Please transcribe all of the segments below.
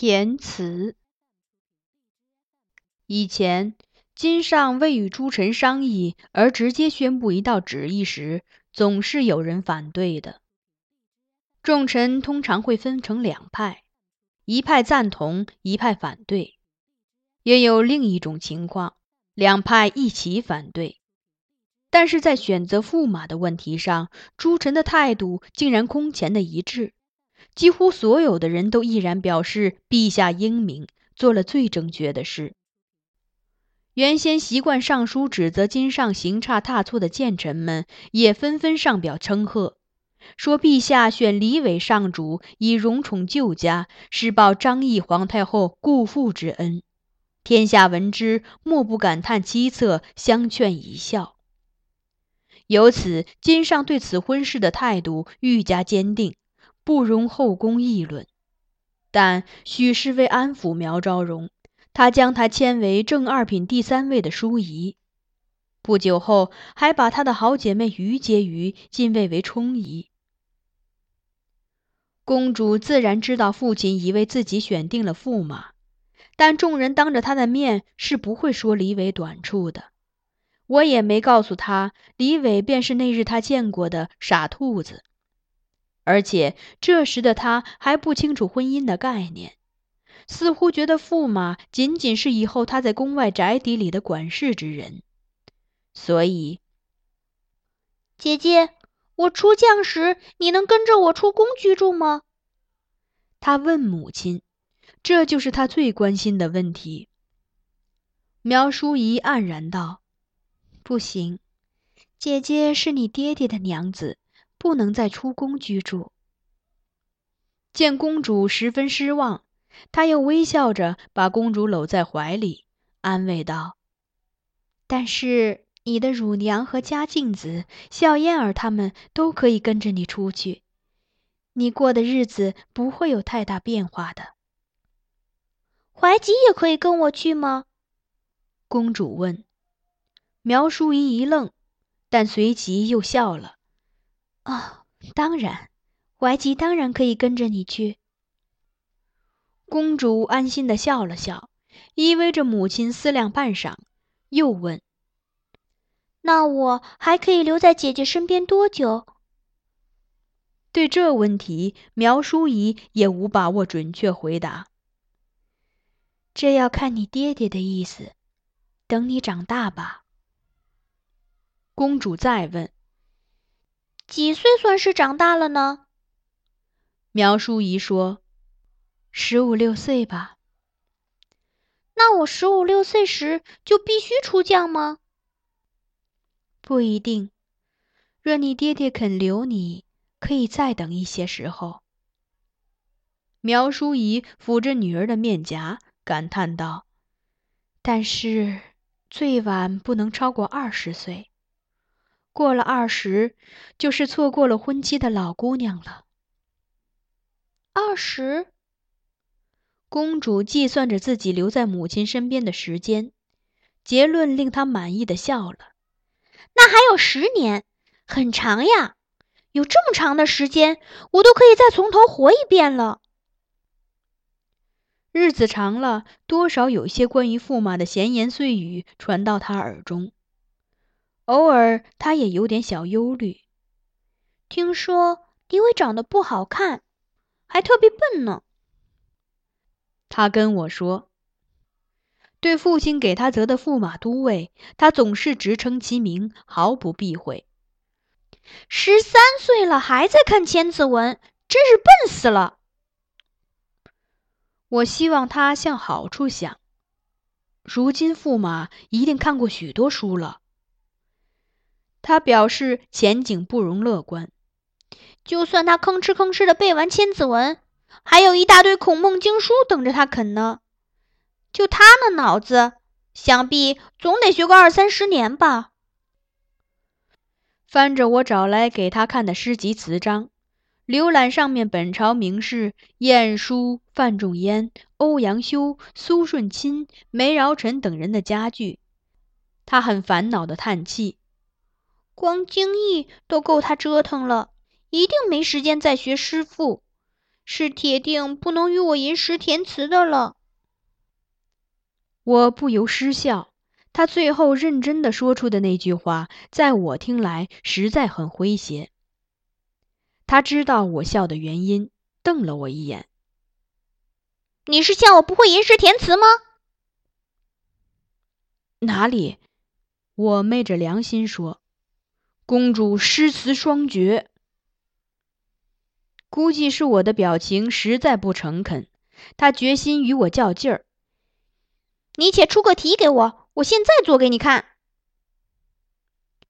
填词。以前，金上未与诸臣商议而直接宣布一道旨意时，总是有人反对的。众臣通常会分成两派，一派赞同，一派反对；也有另一种情况，两派一起反对。但是在选择驸马的问题上，诸臣的态度竟然空前的一致。几乎所有的人都毅然表示，陛下英明，做了最正确的事。原先习惯上书指责金上行差踏错的谏臣们，也纷纷上表称贺，说陛下选李伟上主，以荣宠旧家，是报张毅皇太后故父之恩。天下闻之，莫不感叹凄恻，相劝一笑。由此，金上对此婚事的态度愈加坚定。不容后宫议论，但许是为安抚苗昭荣，他将她迁为正二品第三位的淑仪。不久后，还把她的好姐妹于婕妤晋位为充仪。公主自然知道父亲已为自己选定了驸马，但众人当着她的面是不会说李伟短处的。我也没告诉她，李伟便是那日她见过的傻兔子。而且这时的他还不清楚婚姻的概念，似乎觉得驸马仅仅是以后他在宫外宅邸里的管事之人。所以，姐姐，我出将时，你能跟着我出宫居住吗？他问母亲，这就是他最关心的问题。苗淑仪黯然道：“不行，姐姐是你爹爹的娘子。”不能再出宫居住。见公主十分失望，他又微笑着把公主搂在怀里，安慰道：“但是你的乳娘和嘉靖子、笑嫣儿他们都可以跟着你出去，你过的日子不会有太大变化的。”怀吉也可以跟我去吗？公主问。苗淑仪一愣，但随即又笑了。哦，当然，怀吉当然可以跟着你去。公主安心的笑了笑，依偎着母亲思量半晌，又问：“那我还可以留在姐姐身边多久？”对这问题，苗淑仪也无把握准确回答。这要看你爹爹的意思，等你长大吧。公主再问。几岁算是长大了呢？苗淑仪说：“十五六岁吧。”那我十五六岁时就必须出将吗？不一定。若你爹爹肯留你，可以再等一些时候。苗淑仪抚着女儿的面颊，感叹道：“但是最晚不能超过二十岁。”过了二十，就是错过了婚期的老姑娘了。二十，公主计算着自己留在母亲身边的时间，结论令她满意的笑了。那还有十年，很长呀！有这么长的时间，我都可以再从头活一遍了。日子长了，多少有些关于驸马的闲言碎语传到他耳中。偶尔，他也有点小忧虑。听说李伟长得不好看，还特别笨呢。他跟我说，对父亲给他择的驸马都尉，他总是直称其名，毫不避讳。十三岁了，还在看《千字文》，真是笨死了。我希望他向好处想。如今驸马一定看过许多书了。他表示前景不容乐观，就算他吭哧吭哧的背完《千字文》，还有一大堆孔孟经书等着他啃呢。就他那脑子，想必总得学个二三十年吧。翻着我找来给他看的诗集词章，浏览上面本朝名士晏殊、范仲淹、欧阳修、苏舜钦、梅尧臣等人的家具，他很烦恼的叹气。光经义都够他折腾了，一定没时间再学诗赋。是铁定不能与我吟诗填词的了。我不由失笑。他最后认真的说出的那句话，在我听来实在很诙谐。他知道我笑的原因，瞪了我一眼：“你是笑我不会吟诗填词吗？”“哪里？”我昧着良心说：“公主诗词双绝。”估计是我的表情实在不诚恳，他决心与我较劲儿。你且出个题给我。我现在做给你看。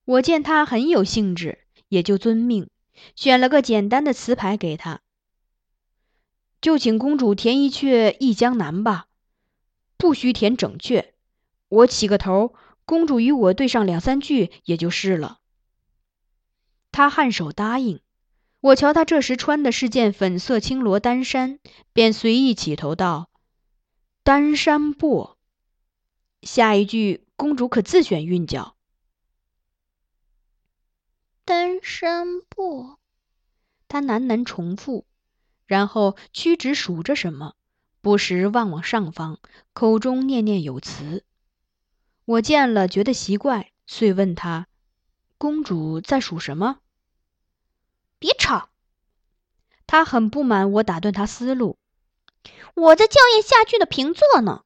我见他很有兴致，也就遵命，选了个简单的词牌给他。就请公主填一阙《忆江南》吧，不需填整阙，我起个头，公主与我对上两三句也就是了。他颔首答应。我瞧他这时穿的是件粉色青罗单衫，便随意起头道：“单衫薄。”下一句，公主可自选韵脚。单衫薄，他喃喃重复，然后屈指数着什么，不时望望上方，口中念念有词。我见了，觉得奇怪，遂问他：“公主在数什么？”别吵！她很不满我打断她思路。我在校验下句的平仄呢。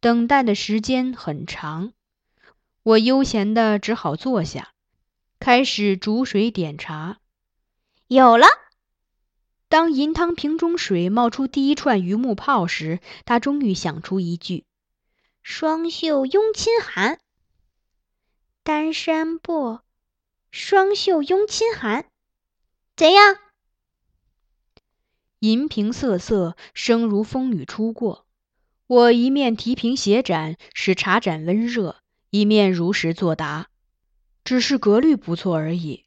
等待的时间很长，我悠闲的只好坐下，开始煮水点茶。有了。当银汤瓶中水冒出第一串榆木泡时，他终于想出一句：“双袖拥亲寒，单衫薄，双袖拥亲寒，怎样？”银瓶瑟瑟，声如风雨初过。我一面提瓶斜盏，使茶盏温热，一面如实作答。只是格律不错而已。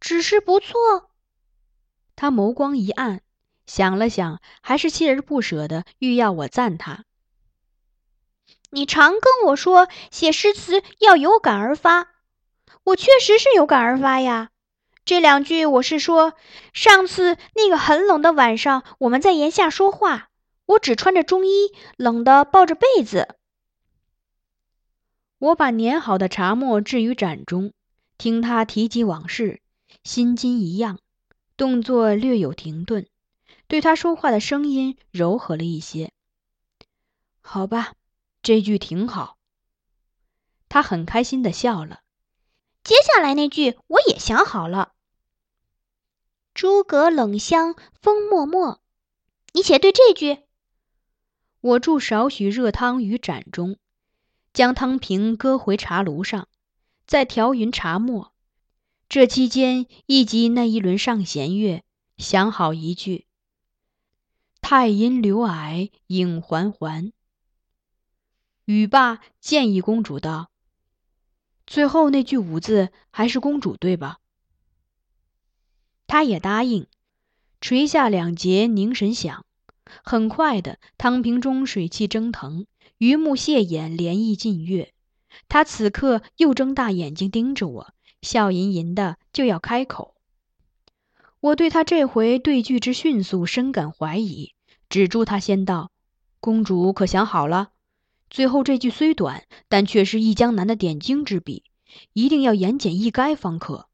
只是不错。他眸光一暗，想了想，还是锲而不舍的欲要我赞他。你常跟我说写诗词要有感而发，我确实是有感而发呀。这两句我是说，上次那个很冷的晚上，我们在檐下说话。我只穿着中衣，冷得抱着被子。我把碾好的茶末置于盏中，听他提及往事，心惊一样，动作略有停顿，对他说话的声音柔和了一些。好吧，这句挺好。他很开心的笑了。接下来那句我也想好了：“诸葛冷香风脉脉。”你且对这句。我注少许热汤于盏中，将汤瓶搁回茶炉上，再调匀茶末。这期间亦及那一轮上弦月，想好一句：“太阴流霭影环环。”语罢，建议公主道：“最后那句五字还是公主对吧？”他也答应，垂下两节，凝神想。很快的，汤瓶中水汽蒸腾，榆木蟹眼，涟漪近月。他此刻又睁大眼睛盯着我，笑吟吟的就要开口。我对他这回对句之迅速深感怀疑，止住他先道：“公主可想好了？最后这句虽短，但却是忆江南的点睛之笔，一定要言简意赅方可。”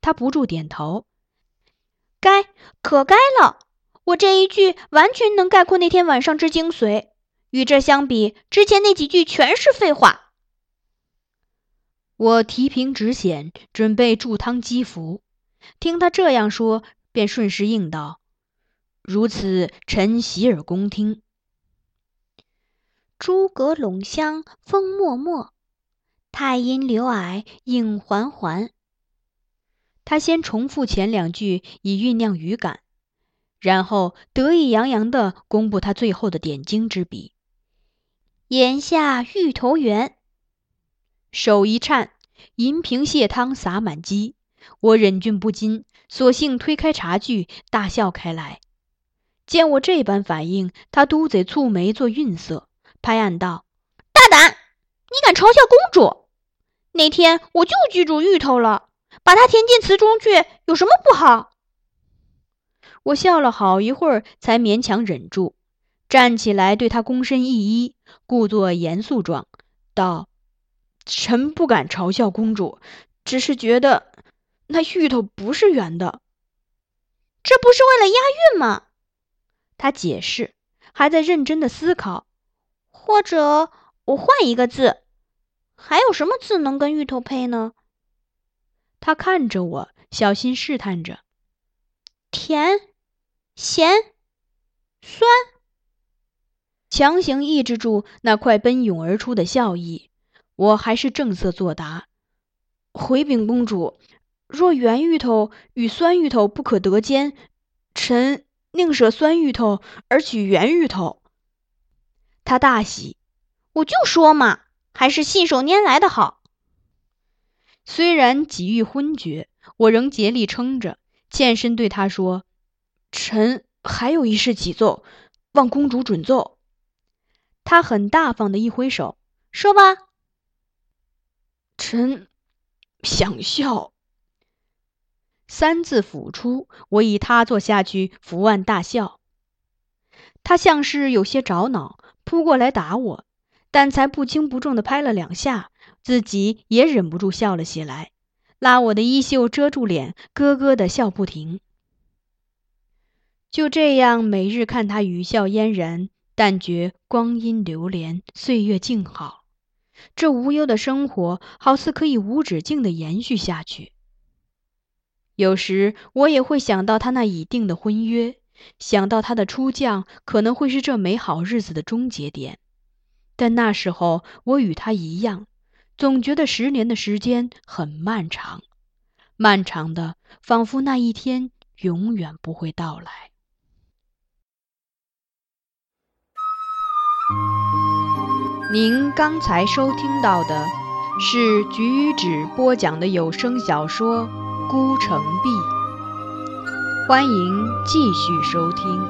他不住点头：“该，可该了。”我这一句完全能概括那天晚上之精髓，与这相比，之前那几句全是废话。我提瓶止显，准备助汤积福，听他这样说，便顺势应道：“如此，臣洗耳恭听。”诸葛陇乡风脉脉，太阴流霭影环环。他先重复前两句，以酝酿语感。然后得意洋洋地公布他最后的点睛之笔：“檐下芋头圆。”手一颤，银瓶泻汤洒满机。我忍俊不禁，索性推开茶具，大笑开来。见我这般反应，他嘟嘴蹙眉做韵色，拍案道：“大胆！你敢嘲笑公主？那天我就记住芋头了，把它填进词中去，有什么不好？”我笑了好一会儿，才勉强忍住，站起来对他躬身一揖，故作严肃状，道：“臣不敢嘲笑公主，只是觉得那芋头不是圆的。”这不是为了押韵吗？他解释，还在认真的思考。或者我换一个字，还有什么字能跟芋头配呢？他看着我，小心试探着。甜、咸、酸，强行抑制住那快奔涌而出的笑意，我还是正色作答：“回禀公主。”若圆芋头与酸芋头不可得兼，臣宁舍酸芋头而取圆芋头。他大喜，我就说嘛，还是信手拈来的好。虽然几欲昏厥，我仍竭力撑着，欠身对他说：“臣还有一事启奏，望公主准奏。”他很大方的一挥手，说吧。臣想笑。三字抚出，我以他坐下去，伏案大笑。他像是有些着恼，扑过来打我，但才不轻不重的拍了两下，自己也忍不住笑了起来，拉我的衣袖遮住脸，咯咯的笑不停。就这样，每日看他语笑嫣然，但觉光阴流连，岁月静好，这无忧的生活，好似可以无止境的延续下去。有时我也会想到他那已定的婚约，想到他的出将可能会是这美好日子的终结点，但那时候我与他一样，总觉得十年的时间很漫长，漫长的仿佛那一天永远不会到来。您刚才收听到的是橘子播讲的有声小说。孤城闭，欢迎继续收听。